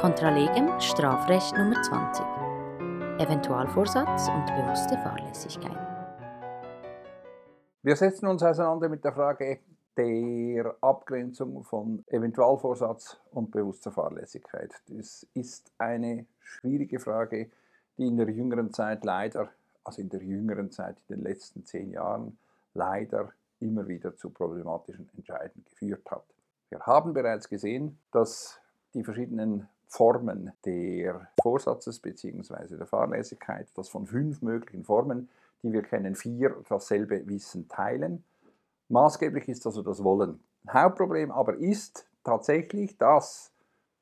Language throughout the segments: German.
Contra legem Strafrecht Nummer 20. Eventualvorsatz und bewusste Fahrlässigkeit. Wir setzen uns auseinander mit der Frage der Abgrenzung von Eventualvorsatz und bewusster Fahrlässigkeit. Das ist eine schwierige Frage, die in der jüngeren Zeit leider, also in der jüngeren Zeit, in den letzten zehn Jahren, leider immer wieder zu problematischen Entscheiden geführt hat. Wir haben bereits gesehen, dass die verschiedenen Formen der Vorsatzes bzw. der Fahrlässigkeit, dass von fünf möglichen Formen, die wir kennen, vier dasselbe Wissen teilen. Maßgeblich ist also das Wollen. Hauptproblem aber ist tatsächlich, dass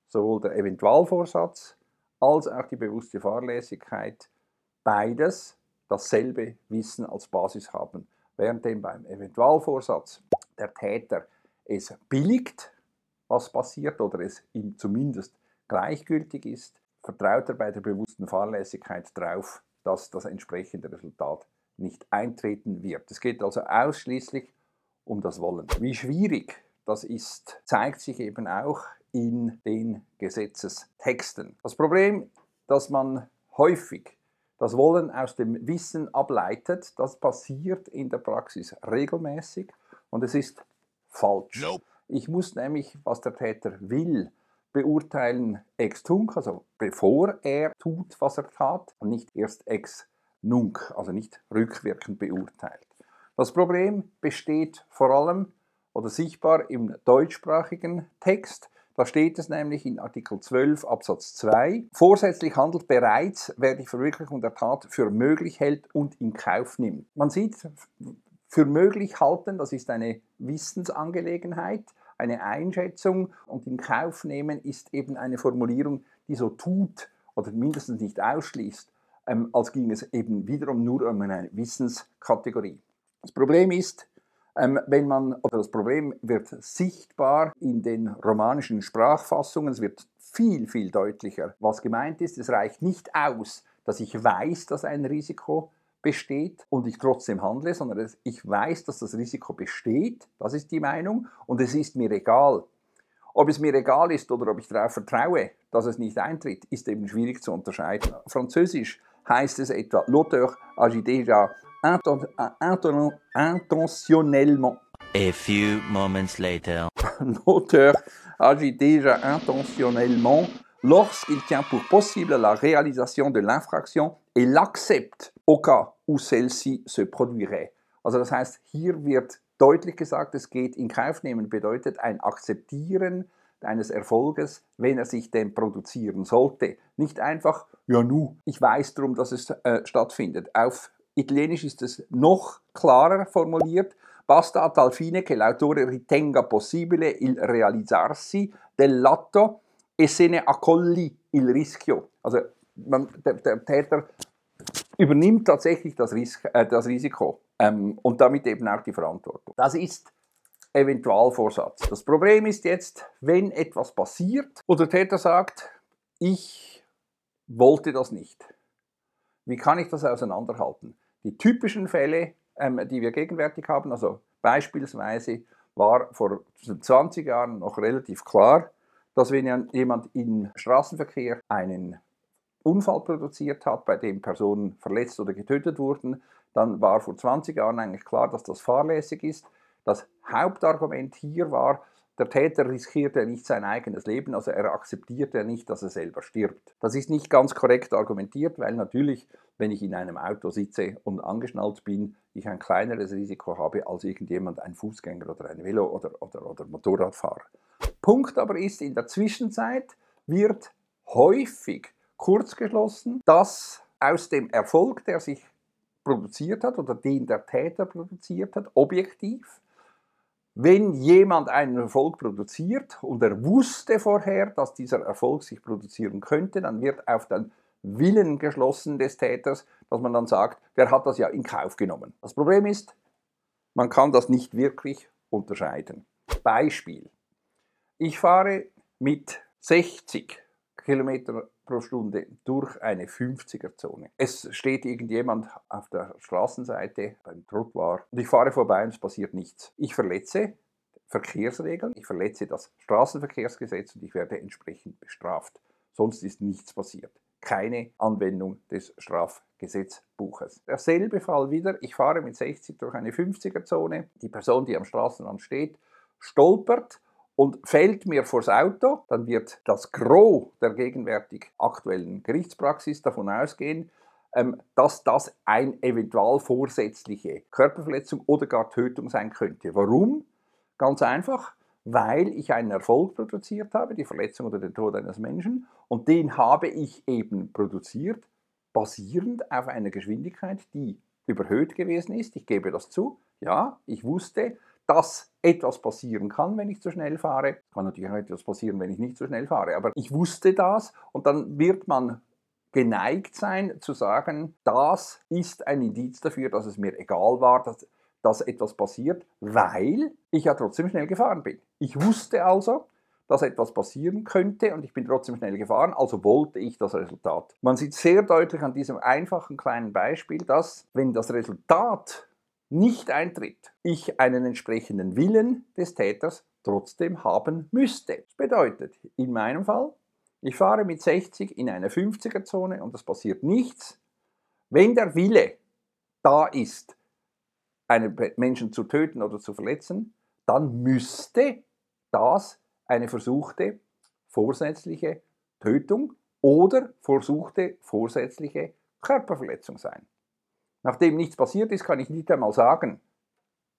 sowohl der Eventualvorsatz als auch die bewusste Fahrlässigkeit beides dasselbe Wissen als Basis haben. Währenddem beim Eventualvorsatz der Täter es billigt, was passiert, oder es ihm zumindest gleichgültig ist, vertraut er bei der bewussten Fahrlässigkeit darauf, dass das entsprechende Resultat nicht eintreten wird. Es geht also ausschließlich um das Wollen. Wie schwierig das ist, zeigt sich eben auch in den Gesetzestexten. Das Problem, dass man häufig das Wollen aus dem Wissen ableitet, das passiert in der Praxis regelmäßig und es ist falsch. Nope. Ich muss nämlich, was der Täter will, beurteilen ex tunc, also bevor er tut, was er tat, und nicht erst ex nunc, also nicht rückwirkend beurteilt. Das Problem besteht vor allem oder sichtbar im deutschsprachigen Text. Da steht es nämlich in Artikel 12 Absatz 2. Vorsätzlich handelt bereits, wer die Verwirklichung der Tat für möglich hält und in Kauf nimmt. Man sieht, für möglich halten, das ist eine Wissensangelegenheit, eine Einschätzung und in Kauf nehmen ist eben eine Formulierung, die so tut oder mindestens nicht ausschließt, ähm, als ging es eben wiederum nur um eine Wissenskategorie. Das Problem ist, ähm, wenn man, oder das Problem wird sichtbar in den romanischen Sprachfassungen, es wird viel, viel deutlicher, was gemeint ist. Es reicht nicht aus, dass ich weiß, dass ein Risiko besteht und ich trotzdem handle, sondern ich weiß, dass das Risiko besteht, das ist die Meinung, und es ist mir egal. Ob es mir egal ist oder ob ich darauf vertraue, dass es nicht eintritt, ist eben schwierig zu unterscheiden. Französisch heißt es etwa, l'auteur agit déjà intentionnellement. A few moments later. L'auteur agit déjà intentionnellement lorsqu'il tient pour possible la réalisation de l'infraction et l'accepte au cas où celle-ci se produirait. Also das heißt, hier wird deutlich gesagt, es geht in Kauf nehmen, bedeutet ein Akzeptieren eines Erfolges, wenn er sich denn produzieren sollte. Nicht einfach, ja nu, ich weiß darum, dass es äh, stattfindet. Auf Italienisch ist es noch klarer formuliert. Basta a tal fine che l'autore ritenga possibile il realizzarsi dell'atto e se ne accolli il rischio. Also man, der, der Täter übernimmt tatsächlich das, Ris äh, das Risiko ähm, und damit eben auch die Verantwortung. Das ist Eventualvorsatz. Das Problem ist jetzt, wenn etwas passiert und der Täter sagt, ich wollte das nicht. Wie kann ich das auseinanderhalten? Die typischen Fälle, ähm, die wir gegenwärtig haben, also beispielsweise war vor 20 Jahren noch relativ klar, dass wenn jemand im Straßenverkehr einen Unfall produziert hat, bei dem Personen verletzt oder getötet wurden, dann war vor 20 Jahren eigentlich klar, dass das fahrlässig ist. Das Hauptargument hier war, der Täter riskierte nicht sein eigenes Leben, also er akzeptierte nicht, dass er selber stirbt. Das ist nicht ganz korrekt argumentiert, weil natürlich, wenn ich in einem Auto sitze und angeschnallt bin, ich ein kleineres Risiko habe als irgendjemand, ein Fußgänger oder ein Velo- oder, oder, oder Motorradfahrer. Punkt aber ist, in der Zwischenzeit wird häufig kurzgeschlossen, dass aus dem Erfolg, der sich produziert hat oder den der Täter produziert hat, objektiv, wenn jemand einen Erfolg produziert und er wusste vorher, dass dieser Erfolg sich produzieren könnte, dann wird auf den Willen geschlossen des Täters, dass man dann sagt, der hat das ja in Kauf genommen. Das Problem ist, man kann das nicht wirklich unterscheiden. Beispiel. Ich fahre mit 60 Kilometer pro Stunde durch eine 50er-Zone. Es steht irgendjemand auf der Straßenseite beim Trottoir und ich fahre vorbei und es passiert nichts. Ich verletze Verkehrsregeln, ich verletze das Straßenverkehrsgesetz und ich werde entsprechend bestraft. sonst ist nichts passiert. Keine Anwendung des Strafgesetzbuches. Derselbe Fall wieder, ich fahre mit 60 durch eine 50er-Zone, die Person, die am Straßenrand steht, stolpert und fällt mir vors Auto, dann wird das Gros der gegenwärtig aktuellen Gerichtspraxis davon ausgehen, ähm, dass das ein eventuell vorsätzliche Körperverletzung oder gar Tötung sein könnte. Warum? Ganz einfach, weil ich einen Erfolg produziert habe, die Verletzung oder den Tod eines Menschen, und den habe ich eben produziert, basierend auf einer Geschwindigkeit, die überhöht gewesen ist. Ich gebe das zu. Ja, ich wusste, dass etwas passieren kann, wenn ich zu schnell fahre. Kann natürlich auch etwas passieren, wenn ich nicht zu schnell fahre. Aber ich wusste das und dann wird man geneigt sein zu sagen, das ist ein Indiz dafür, dass es mir egal war, dass, dass etwas passiert, weil ich ja trotzdem schnell gefahren bin. Ich wusste also, dass etwas passieren könnte und ich bin trotzdem schnell gefahren, also wollte ich das Resultat. Man sieht sehr deutlich an diesem einfachen kleinen Beispiel, dass wenn das Resultat nicht eintritt, ich einen entsprechenden Willen des Täters trotzdem haben müsste. Das bedeutet, in meinem Fall, ich fahre mit 60 in eine 50er-Zone und es passiert nichts. Wenn der Wille da ist, einen Menschen zu töten oder zu verletzen, dann müsste das eine versuchte vorsätzliche Tötung oder versuchte vorsätzliche Körperverletzung sein. Nachdem nichts passiert ist, kann ich nicht einmal sagen,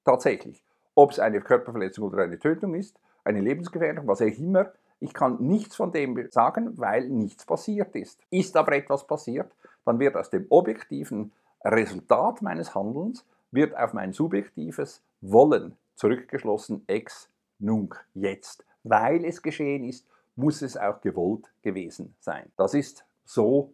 tatsächlich, ob es eine Körperverletzung oder eine Tötung ist, eine Lebensgefährdung, was auch immer, ich kann nichts von dem sagen, weil nichts passiert ist. Ist aber etwas passiert, dann wird aus dem objektiven Resultat meines Handelns wird auf mein subjektives Wollen zurückgeschlossen ex nunc jetzt. Weil es geschehen ist, muss es auch gewollt gewesen sein. Das ist so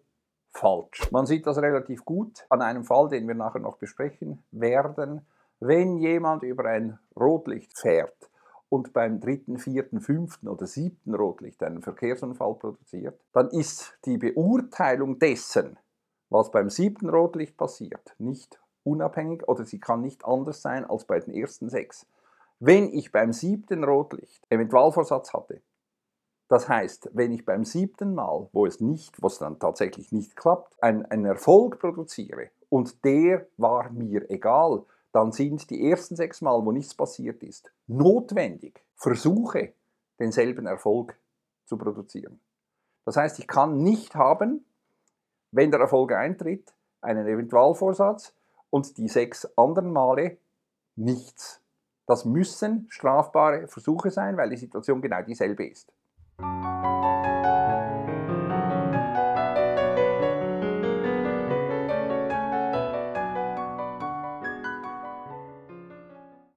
falsch. Man sieht das relativ gut an einem Fall, den wir nachher noch besprechen werden. Wenn jemand über ein Rotlicht fährt und beim dritten, vierten, fünften oder siebten Rotlicht einen Verkehrsunfall produziert, dann ist die Beurteilung dessen, was beim siebten Rotlicht passiert, nicht unabhängig oder sie kann nicht anders sein als bei den ersten sechs. Wenn ich beim siebten Rotlicht Eventualvorsatz hatte, das heißt, wenn ich beim siebten Mal, wo es nicht, was dann tatsächlich nicht klappt, einen, Erfolg produziere und der war mir egal, dann sind die ersten sechs Mal, wo nichts passiert ist, notwendig Versuche, denselben Erfolg zu produzieren. Das heißt, ich kann nicht haben, wenn der Erfolg eintritt, einen Eventualvorsatz und die sechs anderen Male nichts. Das müssen strafbare Versuche sein, weil die Situation genau dieselbe ist. Música